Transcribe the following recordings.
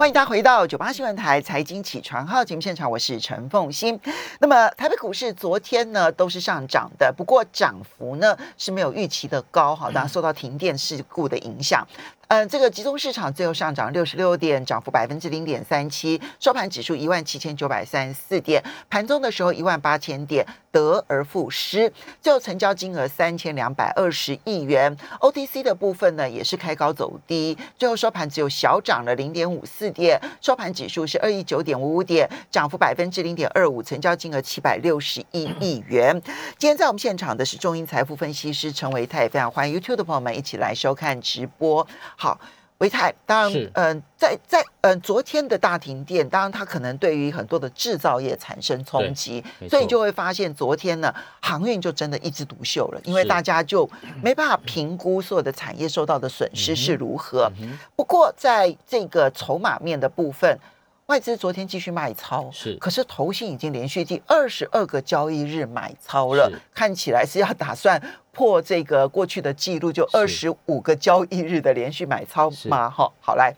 欢迎大家回到九八新闻台财经起床号节目现场，我是陈凤欣。那么台北股市昨天呢都是上涨的，不过涨幅呢是没有预期的高，哈，当然受到停电事故的影响。嗯，这个集中市场最后上涨六十六点，涨幅百分之零点三七，收盘指数一万七千九百三十四点，盘中的时候一万八千点，得而复失。最后成交金额三千两百二十亿元，OTC 的部分呢也是开高走低，最后收盘只有小涨了零点五四点，收盘指数是二一九点五五点，涨幅百分之零点二五，成交金额七百六十一 亿元。今天在我们现场的是中银财富分析师陈维泰，非常欢迎 YouTube 的朋友们一起来收看直播。好，维泰，当然，嗯，在在嗯昨天的大停电，当然它可能对于很多的制造业产生冲击，所以你就会发现昨天呢，航运就真的一枝独秀了，因为大家就没办法评估所有的产业受到的损失是如何。不过在这个筹码面的部分。外资昨天继续卖超，是，可是投信已经连续第二十二个交易日买超了，看起来是要打算破这个过去的记录，就二十五个交易日的连续买超吗？哈，好来，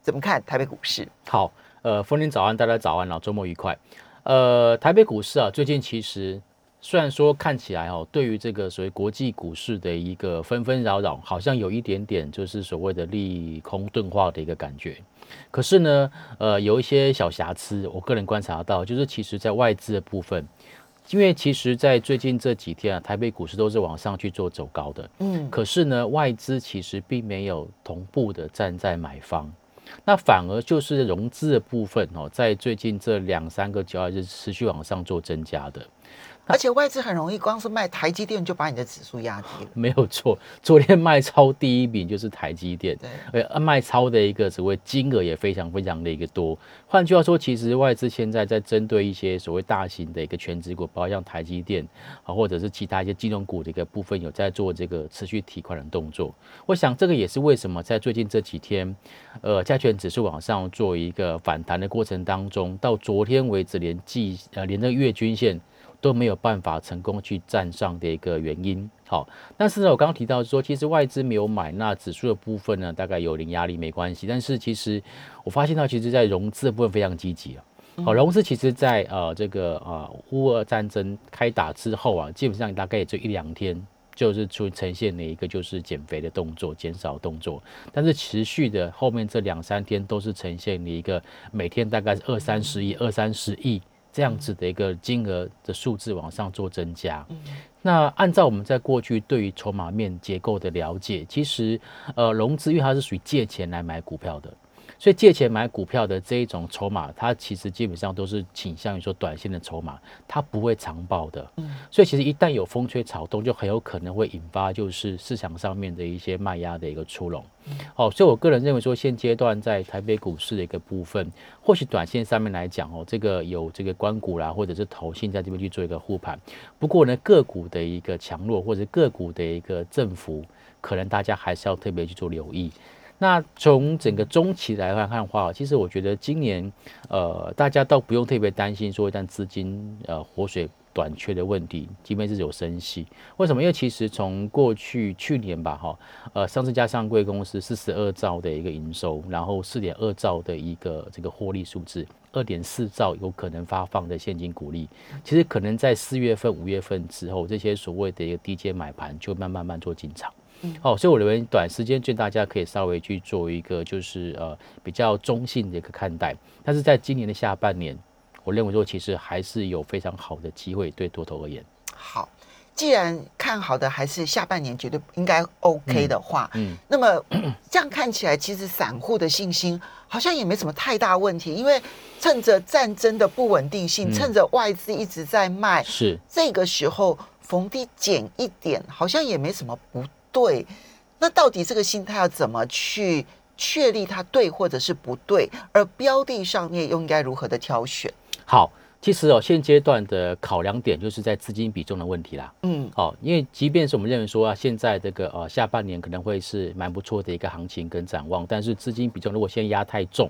怎么看台北股市？好，呃，风林早安，大家早安，然后周末愉快。呃，台北股市啊，最近其实虽然说看起来哦，对于这个所谓国际股市的一个纷纷扰扰，好像有一点点就是所谓的利空钝化的一个感觉。可是呢，呃，有一些小瑕疵，我个人观察到，就是其实在外资的部分，因为其实，在最近这几天啊，台北股市都是往上去做走高的，嗯，可是呢，外资其实并没有同步的站在买方，那反而就是融资的部分哦，在最近这两三个交易日持续往上做增加的。而且外资很容易，光是卖台积电就把你的指数压低了。没有错，昨天卖超第一名就是台积电，对，而卖超的一个所谓金额也非常非常的一个多。换句话说，其实外资现在在针对一些所谓大型的一个全职股，包括像台积电啊，或者是其他一些金融股的一个部分，有在做这个持续提款的动作。我想这个也是为什么在最近这几天，呃，加权指数往上做一个反弹的过程当中，到昨天为止连季呃连那个月均线。都没有办法成功去站上的一个原因。好，但是呢，我刚刚提到说，其实外资没有买，那指数的部分呢，大概有零压力没关系。但是其实我发现到，其实在融资的部分非常积极啊。好，融资其实在呃这个呃乌俄战争开打之后啊，基本上大概也就一两天，就是出呈现了一个就是减肥的动作，减少动作。但是持续的后面这两三天都是呈现了一个每天大概是二三十亿、二三十亿。这样子的一个金额的数字往上做增加，那按照我们在过去对于筹码面结构的了解，其实呃融资因为它是属于借钱来买股票的。所以借钱买股票的这一种筹码，它其实基本上都是倾向于说短线的筹码，它不会长报的。嗯，所以其实一旦有风吹草动，就很有可能会引发就是市场上面的一些卖压的一个出笼。哦，所以我个人认为说，现阶段在台北股市的一个部分，或许短线上面来讲哦，这个有这个关股啦，或者是投信在这边去做一个护盘。不过呢，个股的一个强弱或者个股的一个振幅，可能大家还是要特别去做留意。那从整个中期来看的话，其实我觉得今年，呃，大家倒不用特别担心说一旦资金呃活水短缺的问题，即便是有升息，为什么？因为其实从过去去年吧，哈，呃，上市加上贵公司四十二兆的一个营收，然后四点二兆的一个这个获利数字，二点四兆有可能发放的现金股利，其实可能在四月份、五月份之后，这些所谓的一个低阶买盘就慢慢慢做进场。哦，所以我认为短时间就大家可以稍微去做一个就是呃比较中性的一个看待，但是在今年的下半年，我认为说其实还是有非常好的机会对多头而言。好，既然看好的还是下半年绝对应该 OK 的话，嗯，那么 这样看起来，其实散户的信心好像也没什么太大问题，因为趁着战争的不稳定性，趁着外资一直在卖，是这个时候逢低减一点，好像也没什么不。对，那到底这个心态要怎么去确立它对或者是不对？而标的上面又应该如何的挑选？好，其实哦，现阶段的考量点就是在资金比重的问题啦。嗯，哦，因为即便是我们认为说啊，现在这个呃下半年可能会是蛮不错的一个行情跟展望，但是资金比重如果现在压太重，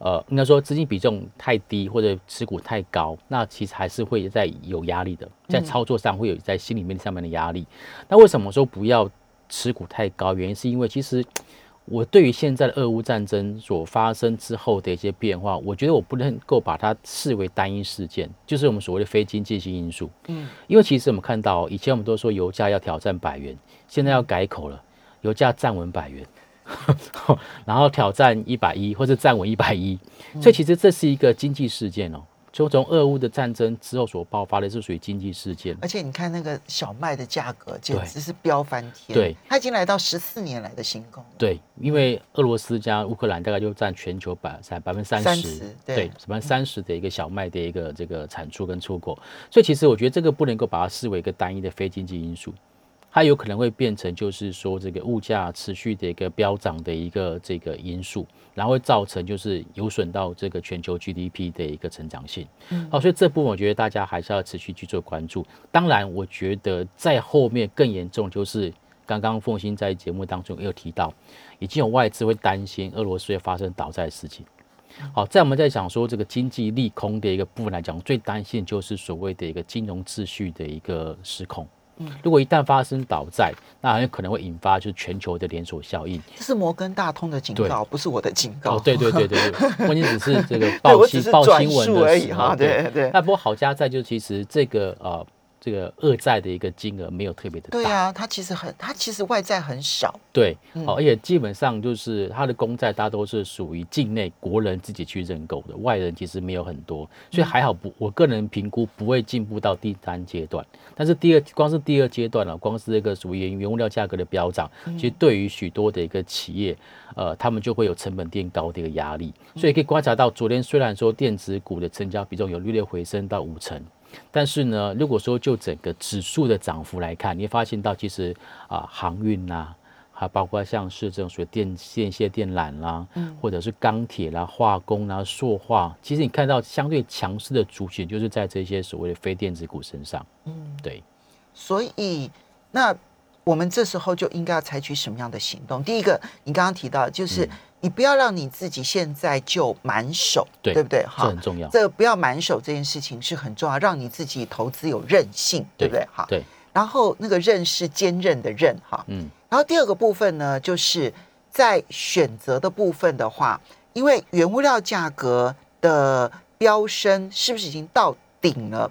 呃，应该说资金比重太低或者持股太高，那其实还是会在有压力的，在操作上会有在心里面上面的压力。那为什么说不要？持股太高，原因是因为其实我对于现在的俄乌战争所发生之后的一些变化，我觉得我不能够把它视为单一事件，就是我们所谓的非经济性因素。嗯，因为其实我们看到以前我们都说油价要挑战百元，现在要改口了，油价站稳百元，然后挑战一百一或者站稳一百一，所以其实这是一个经济事件哦。就从俄乌的战争之后所爆发的是属于经济事件，而且你看那个小麦的价格简直是飙翻天，对，它已经来到十四年来的新高。对，因为俄罗斯加乌克兰大概就占全球百三百分之三十，对，百分之三十的一个小麦的一个这个产出跟出口，所以其实我觉得这个不能够把它视为一个单一的非经济因素。它有可能会变成，就是说这个物价持续的一个飙涨的一个这个因素，然后会造成就是有损到这个全球 GDP 的一个成长性。好，所以这部分我觉得大家还是要持续去做关注。当然，我觉得在后面更严重，就是刚刚凤欣在节目当中也有提到，已经有外资会担心俄罗斯会发生倒债的事情。好，在我们在讲说这个经济利空的一个部分来讲，最担心就是所谓的一个金融秩序的一个失控。如果一旦发生倒债，那很有可能会引发就是全球的连锁效应。这是摩根大通的警告，不是我的警告。哦，对对对对对，关键只是这个报新报新闻而已哈。对对。那不过好家在就其实这个呃。这个恶债的一个金额没有特别的大，对啊，它其实很，它其实外债很少，对，好，而且基本上就是它的公债大多是属于境内国人自己去认购的，外人其实没有很多，所以还好不，我个人评估不会进步到第三阶段，但是第二光是第二阶段了，光是这个属于原原物料价格的飙涨，其实对于许多的一个企业，呃，他们就会有成本垫高的一个压力，所以可以观察到，昨天虽然说电子股的成交比重有略略回升到五成。但是呢，如果说就整个指数的涨幅来看，你会发现到其实啊，航运呐，还包括像是这种属于电线线电缆啦，嗯，或者是钢铁啦、化工啦、塑化，其实你看到相对强势的族群，就是在这些所谓的非电子股身上，嗯，对。所以那我们这时候就应该要采取什么样的行动？第一个，你刚刚提到就是。你不要让你自己现在就满手，对不对？哈，这很重要。这不要满手这件事情是很重要，让你自己投资有韧性，对不对？哈，对。然后那个韧是坚韧的韧，哈，嗯。然后第二个部分呢，就是在选择的部分的话，因为原物料价格的飙升是不是已经到顶了？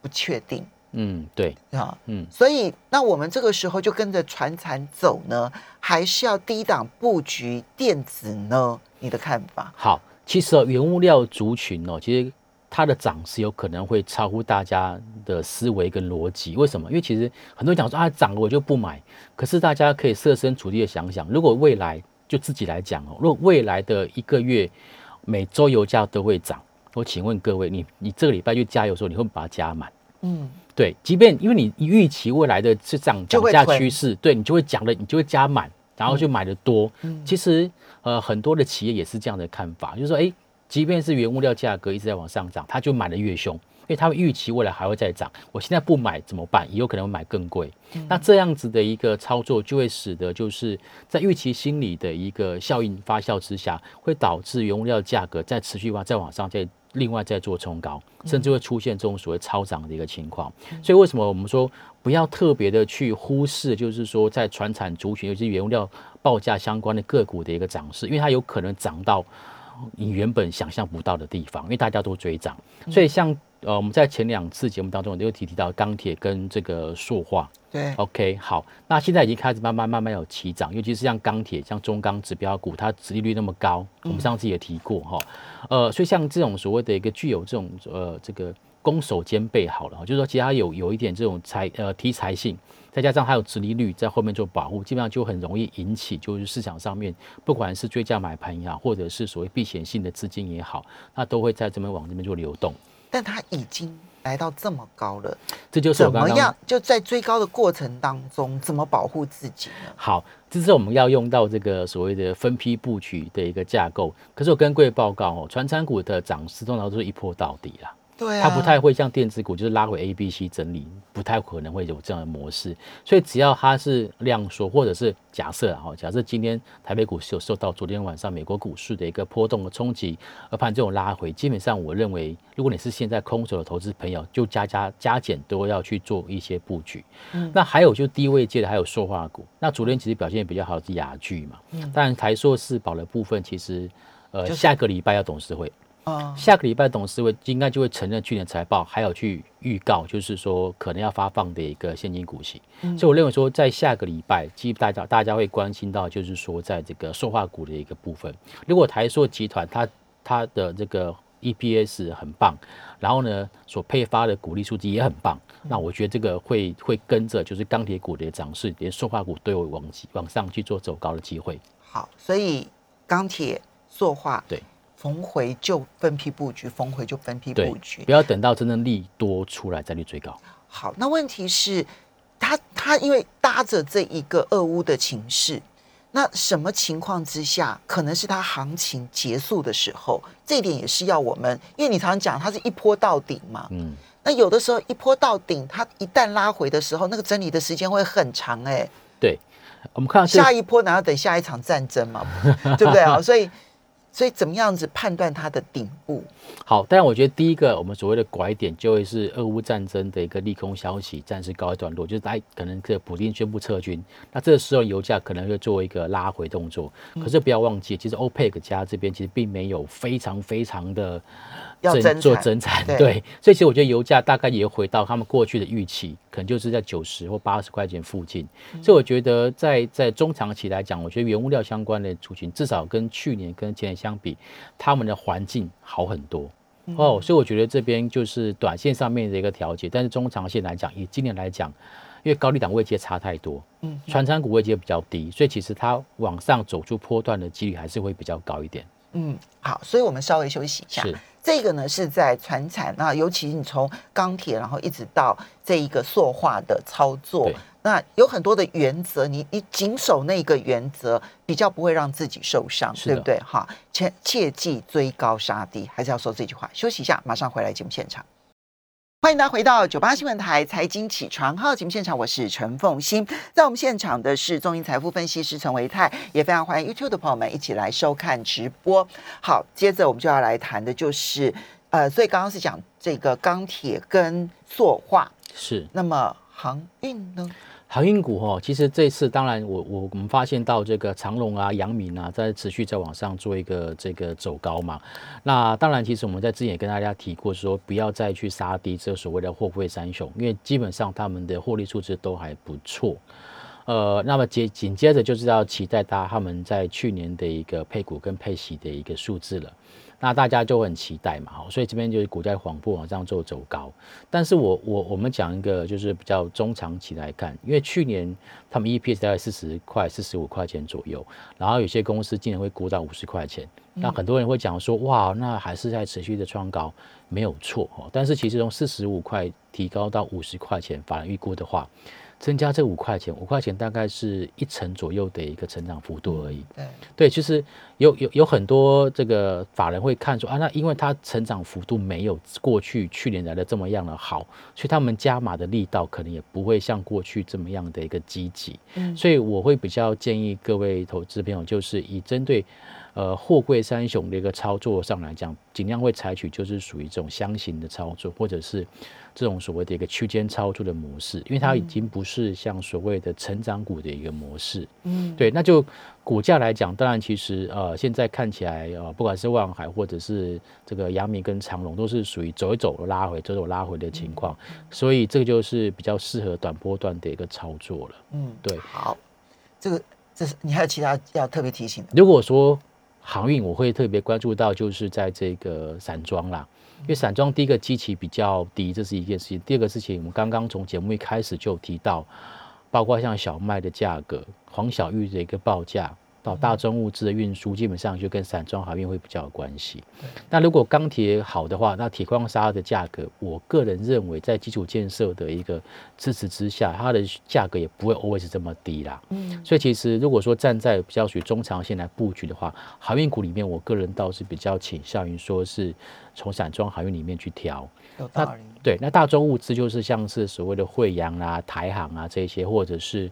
不确定。嗯，对啊，嗯，所以那我们这个时候就跟着船产走呢，还是要低档布局电子呢？你的看法？好，其实哦原物料族群哦，其实它的涨势有可能会超乎大家的思维跟逻辑。为什么？因为其实很多人讲说啊，涨了我就不买。可是大家可以设身处地的想想，如果未来就自己来讲哦，如果未来的一个月每周油价都会涨，我请问各位，你你这个礼拜去加油的时候，你会不会把它加满？嗯。对，即便因为你预期未来的是涨涨价趋势，对你就会讲的，你就会加满，然后就买的多。嗯其实呃，很多的企业也是这样的看法，就是说，哎，即便是原物料价格一直在往上涨，他就买的越凶，因为他们预期未来还会再涨。我现在不买怎么办？也有可能会买更贵。那这样子的一个操作，就会使得就是在预期心理的一个效应发酵之下，会导致原物料价格在持续往再往上再。另外再做冲高，甚至会出现这种所谓超涨的一个情况。所以为什么我们说不要特别的去忽视，就是说在船产族群，尤其原料报价相关的个股的一个涨势，因为它有可能涨到你原本想象不到的地方，因为大家都追涨。所以像呃我们在前两次节目当中都有提提到钢铁跟这个塑化。对，OK，好，那现在已经开始慢慢慢慢有起涨，尤其是像钢铁、像中钢指标股，它殖利率那么高，我们上次也提过哈，呃，所以像这种所谓的一个具有这种呃这个攻守兼备好了，就是说其实它有有一点这种财呃题材性，再加上它有殖利率在后面做保护，基本上就很容易引起就是市场上面不管是追价买盘也好，或者是所谓避险性的资金也好，那都会在这边往这边做流动，但它已经。来到这么高了，这就是怎么样？就在追高的过程当中，怎么保护自己呢？好，这是我们要用到这个所谓的分批布局的一个架构。可是我跟各位报告哦，传产股的涨势通常都是一波到底啦。对啊，它不太会像电子股，就是拉回 A、B、C 整理，不太可能会有这样的模式。所以只要它是量缩，或者是假设哈，假设今天台北股市有受到昨天晚上美国股市的一个波动的冲击，而盘这种拉回，基本上我认为，如果你是现在空手的投资朋友，就加加加减都要去做一些布局。嗯，那还有就低位界的，还有塑化股。那昨天其实表现比较好是雅聚嘛，嗯，当然台塑四宝的部分，其实呃下个礼拜要董事会。下个礼拜董事会应该就会承认去年财报，还有去预告，就是说可能要发放的一个现金股息。所以我认为说，在下个礼拜，基大家大家会关心到，就是说在这个塑化股的一个部分，如果台塑集团它它的这个 EPS 很棒，然后呢所配发的股利数字也很棒，那我觉得这个会会跟着就是钢铁股的涨势，连塑化股都有往往上去做走高的机会。好，所以钢铁、塑化对。逢回就分批布局，逢回就分批布局，不要等到真正利多出来再去追高。好，那问题是，他他因为搭着这一个俄乌的情势，那什么情况之下，可能是他行情结束的时候，这一点也是要我们，因为你常常讲它是一波到顶嘛，嗯，那有的时候一波到顶，它一旦拉回的时候，那个整理的时间会很长，哎，对，我们看下一波，难道等下一场战争嘛，对不对啊？所以。所以怎么样子判断它的顶部？好，但是我觉得第一个我们所谓的拐点就会是俄乌战争的一个利空消息暂时告一段落，就是大可能这普京宣布撤军，那这个时候油价可能会做一个拉回动作。可是不要忘记，其实欧佩克家这边其实并没有非常非常的。要做增产，对，所以其实我觉得油价大概也回到他们过去的预期，可能就是在九十或八十块钱附近。所以我觉得在在中长期来讲，我觉得原物料相关的族群至少跟去年跟前年相比，他们的环境好很多哦。所以我觉得这边就是短线上面的一个调节，但是中长线来讲，以今年来讲，因为高利档位阶差太多，嗯，传产股位阶比较低，所以其实它往上走出波段的几率还是会比较高一点。嗯，好，所以我们稍微休息一下。是。这个呢是在船产，啊尤其你从钢铁，然后一直到这一个塑化的操作，那有很多的原则，你你谨守那个原则，比较不会让自己受伤，对不对？哈，切切记追高杀低，还是要说这句话。休息一下，马上回来节目现场。欢迎大家回到九八新闻台财经起床号节目现场，我是陈凤欣，在我们现场的是中银财富分析师陈维泰，也非常欢迎 YouTube 的朋友们一起来收看直播。好，接着我们就要来谈的就是，呃，所以刚刚是讲这个钢铁跟塑化，是，那么航运呢？航运股哈，其实这次当然我我我们发现到这个长隆啊、阳明啊，在持续在往上做一个这个走高嘛。那当然，其实我们在之前也跟大家提过，说不要再去杀低这所谓的货柜三雄，因为基本上他们的获利数字都还不错。呃，那么接紧接着就是要期待大家他们在去年的一个配股跟配息的一个数字了。那大家就很期待嘛，好，所以这边就是股价缓步往上做走高。但是我我我们讲一个就是比较中长期来看，因为去年他们 EPS 大概四十块、四十五块钱左右，然后有些公司竟然会估到五十块钱，那很多人会讲说，哇，那还是在持续的创高，没有错哦。但是其实从四十五块提高到五十块钱，法人预估的话。增加这五块钱，五块钱大概是一成左右的一个成长幅度而已。对对，其实有有有很多这个法人会看说啊，那因为它成长幅度没有过去去年来的这么样的好，所以他们加码的力道可能也不会像过去这么样的一个积极。嗯，所以我会比较建议各位投资朋友，就是以针对。呃，货柜三雄的一个操作上来讲，尽量会采取就是属于这种箱型的操作，或者是这种所谓的一个区间操作的模式，因为它已经不是像所谓的成长股的一个模式。嗯，对，那就股价来讲，当然其实呃，现在看起来呃，不管是万海或者是这个阳明跟长隆，都是属于走一走拉回，走走拉回的情况，所以这个就是比较适合短波段的一个操作了。嗯，对。好，这个这是你还有其他要特别提醒的？如果说航运我会特别关注到，就是在这个散装啦，因为散装第一个基期比较低，这是一件事情。第二个事情，我们刚刚从节目一开始就提到，包括像小麦的价格、黄小玉的一个报价，到大宗物资的运输，基本上就跟散装航运会比较有关系。那如果钢铁好的话，那铁矿砂的价格，我个人认为在基础建设的一个支持之下，它的价格也不会 always 这么低啦。嗯，所以其实如果说站在比较属于中长线来布局的话，航运股里面，我个人倒是比较倾向于说是从散装航运里面去挑。有道理。对，那大宗物资就是像是所谓的惠阳啊、台航啊这些，或者是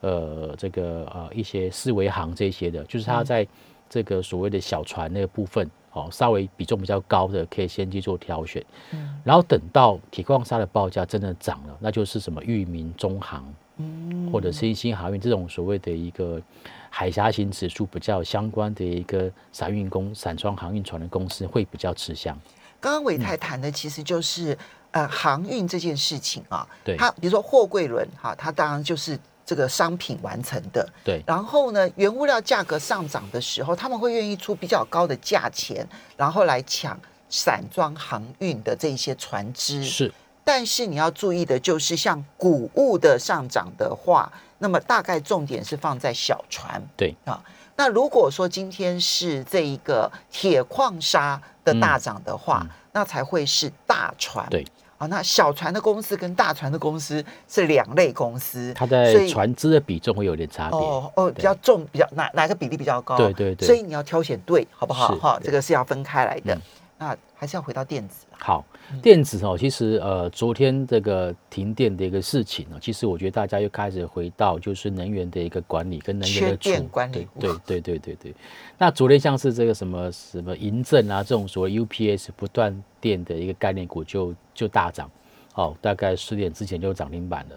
呃这个呃一些四维航这些的，就是它在这个所谓的小船那个部分哦，稍微比重比较高的，可以先去做挑选。嗯。然后等到铁矿砂的报价真的涨了，那就是什么裕民、中航，嗯，或者新兴航运这种所谓的一个海峡型指数比较相关的一个散运公、散装航运船的公司会比较吃香。刚刚伟泰谈的其实就是呃航运这件事情啊，对，它比如说货柜轮哈，它当然就是这个商品完成的，对。然后呢，原物料价格上涨的时候，他们会愿意出比较高的价钱，然后来抢散装航运的这一些船只。是。但是你要注意的就是，像谷物的上涨的话，那么大概重点是放在小船。对啊。那如果说今天是这一个铁矿砂的大涨的话，那才会是大船。对，啊，那小船的公司跟大船的公司是两类公司，它在船只的比重会有点差别。哦哦，比较重，比较哪哪个比例比较高？对对对。所以你要挑选对，好不好？哈，这个是要分开来的。那还是要回到电子。好，电子哦，其实呃，昨天这个停电的一个事情呢，其实我觉得大家又开始回到就是能源的一个管理跟能源的储管理。对对对对对。那昨天像是这个什么什么银政啊这种所谓 UPS 不断电的一个概念股就就大涨，哦，大概十点之前就涨停板了。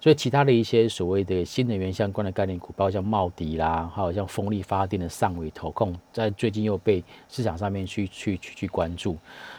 所以其他的一些所谓的新能源相关的概念股，包括像茂迪啦，还有像风力发电的上尾投控，在最近又被市场上面去去去去关注。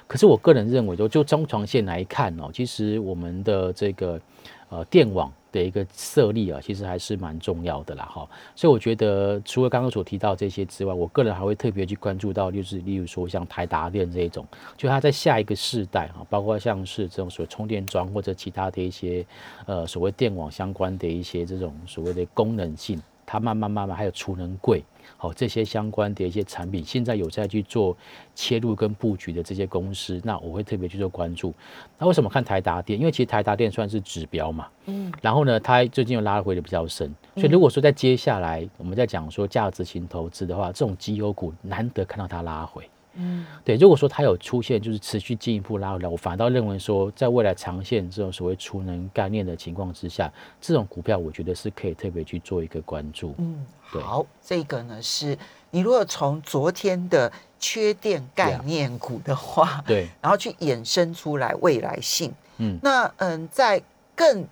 可是我个人认为，就就中长线来看哦，其实我们的这个呃电网。的一个设立啊，其实还是蛮重要的啦，哈。所以我觉得，除了刚刚所提到这些之外，我个人还会特别去关注到，就是例如说像台达电这一种，就它在下一个世代哈，包括像是这种所谓充电桩或者其他的一些呃所谓电网相关的一些这种所谓的功能性，它慢慢慢慢还有储能柜。好，这些相关的一些产品，现在有在去做切入跟布局的这些公司，那我会特别去做关注。那为什么看台达电？因为其实台达电算是指标嘛，嗯，然后呢，它最近又拉回的比较深，所以如果说在接下来我们在讲说价值型投资的话，这种绩优股难得看到它拉回。嗯，对，如果说它有出现就是持续进一步拉回来，我反倒认为说，在未来长线这种所谓储能概念的情况之下，这种股票我觉得是可以特别去做一个关注。嗯，好，这个呢是你如果从昨天的缺电概念股的话，对，然后去衍生出来未来性，嗯，那嗯，在更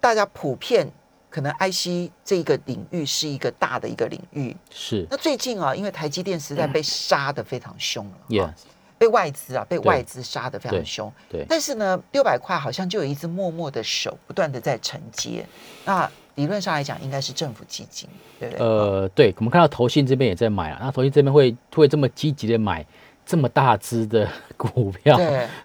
大家普遍。可能 IC 这个领域是一个大的一个领域，是。那最近啊，因为台积电实在被杀的非常凶了，Yes，被外资啊，被外资杀的非常凶。对。但是呢，六百块好像就有一只默默的手，不断的在承接。那理论上来讲，应该是政府基金，对不对？呃，对，我们看到投信这边也在买啊，那投信这边会会这么积极的买。这么大只的 股票，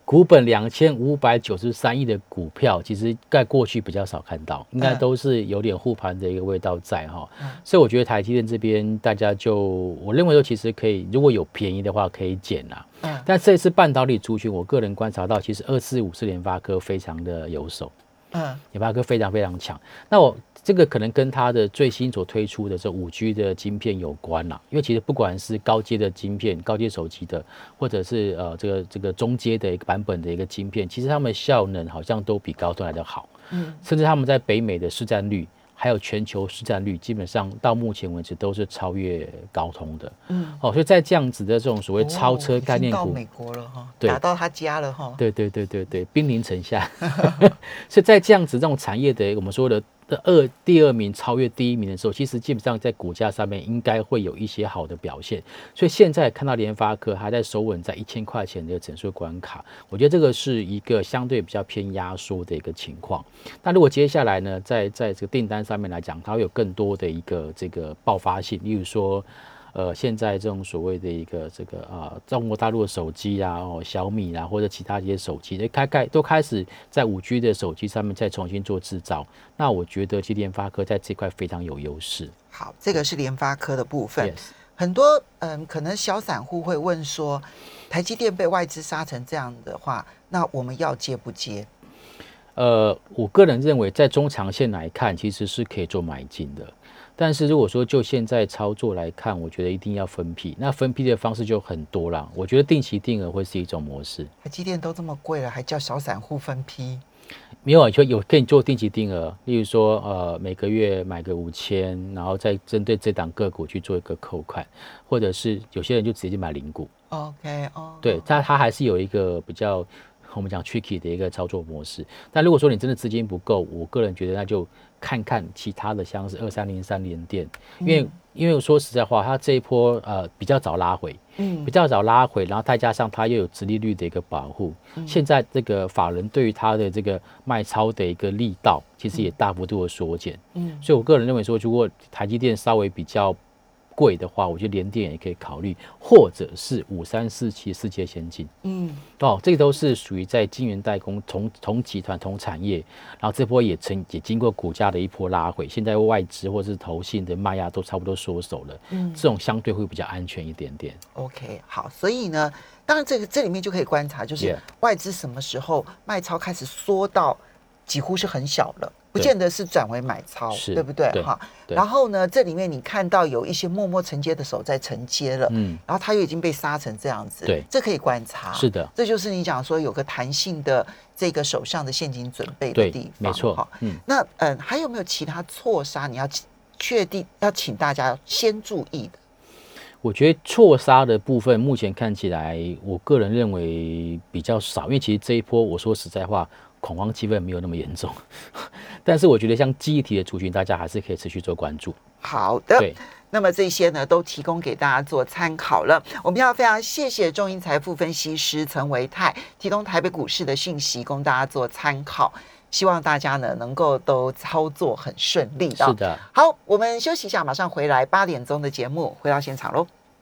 股本两千五百九十三亿的股票，其实在过去比较少看到，应该都是有点护盘的一个味道在哈。所以我觉得台积电这边大家就，我认为说其实可以，如果有便宜的话可以减啦。嗯。但这次半导体族群，我个人观察到，其实二四五四联发科非常的有手。嗯。联发科非常非常强。那我。这个可能跟它的最新所推出的这五 G 的晶片有关啦，因为其实不管是高阶的晶片、高阶手机的，或者是呃这个这个中阶的一个版本的一个晶片，其实它们效能好像都比高端来的好，嗯，甚至他们在北美的市占率。还有全球市占率，基本上到目前为止都是超越高通的。嗯，哦，所以在这样子的这种所谓超车概念股，到美国了哈，打到他家了哈。对对对对对，兵临城下。所以在这样子这种产业的我们说的。二第二名超越第一名的时候，其实基本上在股价上面应该会有一些好的表现。所以现在看到联发科还在守稳在一千块钱的整数关卡，我觉得这个是一个相对比较偏压缩的一个情况。那如果接下来呢，在在这个订单上面来讲，它会有更多的一个这个爆发性，例如说。呃，现在这种所谓的一个这个啊，中国大陆的手机啊，哦，小米啊，或者其他一些手机，诶，开开都开始在五 G 的手机上面再重新做制造。那我觉得，其实联发科在这块非常有优势。好，这个是联发科的部分。很多嗯，可能小散户会问说，台积电被外资杀成这样的话，那我们要接不接？呃，我个人认为，在中长线来看，其实是可以做买进的。但是如果说就现在操作来看，我觉得一定要分批。那分批的方式就很多了。我觉得定期定额会是一种模式。台积电都这么贵了，还叫小散户分批？没有，就有可以做定期定额。例如说，呃，每个月买个五千，然后再针对这档个股去做一个扣款，或者是有些人就直接买零股。OK，哦，对，它它还是有一个比较我们讲 tricky 的一个操作模式。但如果说你真的资金不够，我个人觉得那就。看看其他的，像是二三零三连电，因为因为说实在话，它这一波呃比较早拉回，嗯，比较早拉回，然后再加上它又有直利率的一个保护，现在这个法人对于它的这个卖超的一个力道，其实也大幅度的缩减，嗯，所以我个人认为说，如果台积电稍微比较。贵的话，我觉得联电也可以考虑，或者是五三四七世界先进，嗯，哦，这个都是属于在晶圆代工同同集团同产业，然后这波也曾也经过股价的一波拉回，现在外资或是投信的卖压都差不多缩手了，嗯，这种相对会比较安全一点点。OK，好，所以呢，当然这个这里面就可以观察，就是外资什么时候卖超开始缩到几乎是很小了。不见得是转为买超，对不对？哈，然后呢，这里面你看到有一些默默承接的手在承接了，嗯，然后它又已经被杀成这样子，对，这可以观察，是的，这就是你讲说有个弹性的这个手上的现金准备的地方，没错，哈，嗯，那嗯，还有没有其他错杀？你要确定要请大家先注意的？我觉得错杀的部分目前看起来，我个人认为比较少，因为其实这一波我说实在话。恐慌气氛没有那么严重，但是我觉得像记忆体的族群，大家还是可以持续做关注。好的，对，那么这些呢都提供给大家做参考了。我们要非常谢谢中银财富分析师陈维泰提供台北股市的信息，供大家做参考。希望大家呢能够都操作很顺利。是的，好，我们休息一下，马上回来八点钟的节目，回到现场喽。